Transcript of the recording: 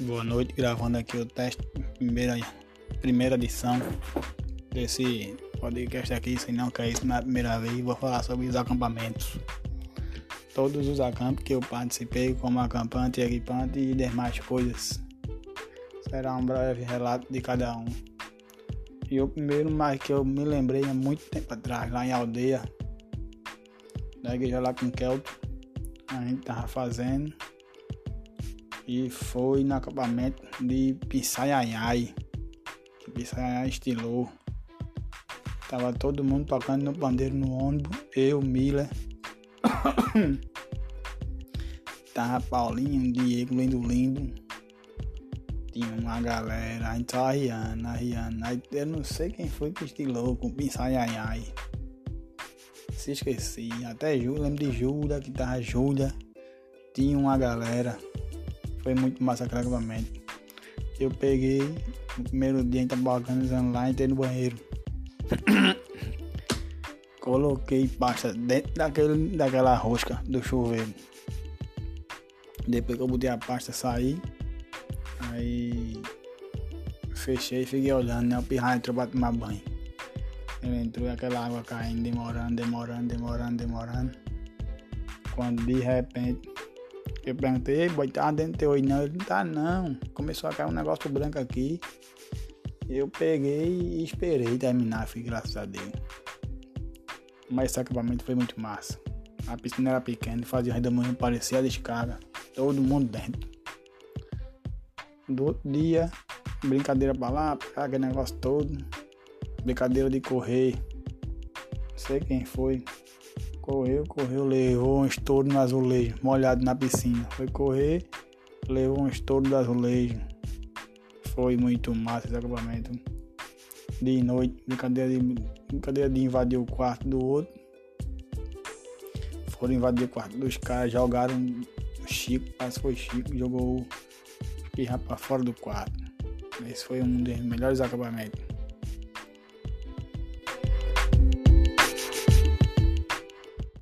Boa noite, gravando aqui o teste, primeira, primeira edição desse podcast aqui, se não quer isso na primeira vez, vou falar sobre os acampamentos. Todos os acampos que eu participei como acampante, equipante e demais coisas. Será um breve relato de cada um. E o primeiro mais que eu me lembrei há muito tempo atrás, lá em aldeia, da igreja lá com Kelto, a gente tava fazendo e foi no acampamento de Pissaiaiai, que Pissaiaiai estilou. Tava todo mundo tocando no pandeiro no ônibus, eu, Miller, tava Paulinho, Diego, Lindo Lindo, tinha uma galera, a gente tava riando, riando, aí eu não sei quem foi que estilou com Pissaiaiai. Se esqueci, até Júlia, lembro de Júlia, que tava Júlia, tinha uma galera. Foi muito massa aquele. Eu peguei, no primeiro dia a gente tava lá, entrei no banheiro. Coloquei pasta dentro daquele, daquela rosca do chuveiro. Depois que eu botei a pasta, saí. Aí fechei e fiquei olhando, né? O pirraia entrou pra tomar banho. Ele entrou aquela água caindo, demorando, demorando, demorando, demorando. Quando de repente eu perguntei, boy, tá dentro aí? Não, ele não tá não. Começou a cair um negócio branco aqui. Eu peguei e esperei terminar, fui graças a Deus. Mas esse acampamento foi muito massa. A piscina era pequena, fazia redemoinho, parecia a descarga. Todo mundo dentro. Do outro dia, brincadeira pra lá, pra cá, aquele negócio todo. Brincadeira de correr. Não sei quem foi. Correu, correu, levou um estouro no azulejo, molhado na piscina. Foi correr, levou um estouro do azulejo. Foi muito massa esse acampamento. De noite, brincadeira de, brincadeira de invadir o quarto do outro. Foram invadir o quarto dos caras, jogaram Chico, parece que foi Chico, jogou o pirra pra fora do quarto. Esse foi um dos melhores acampamentos.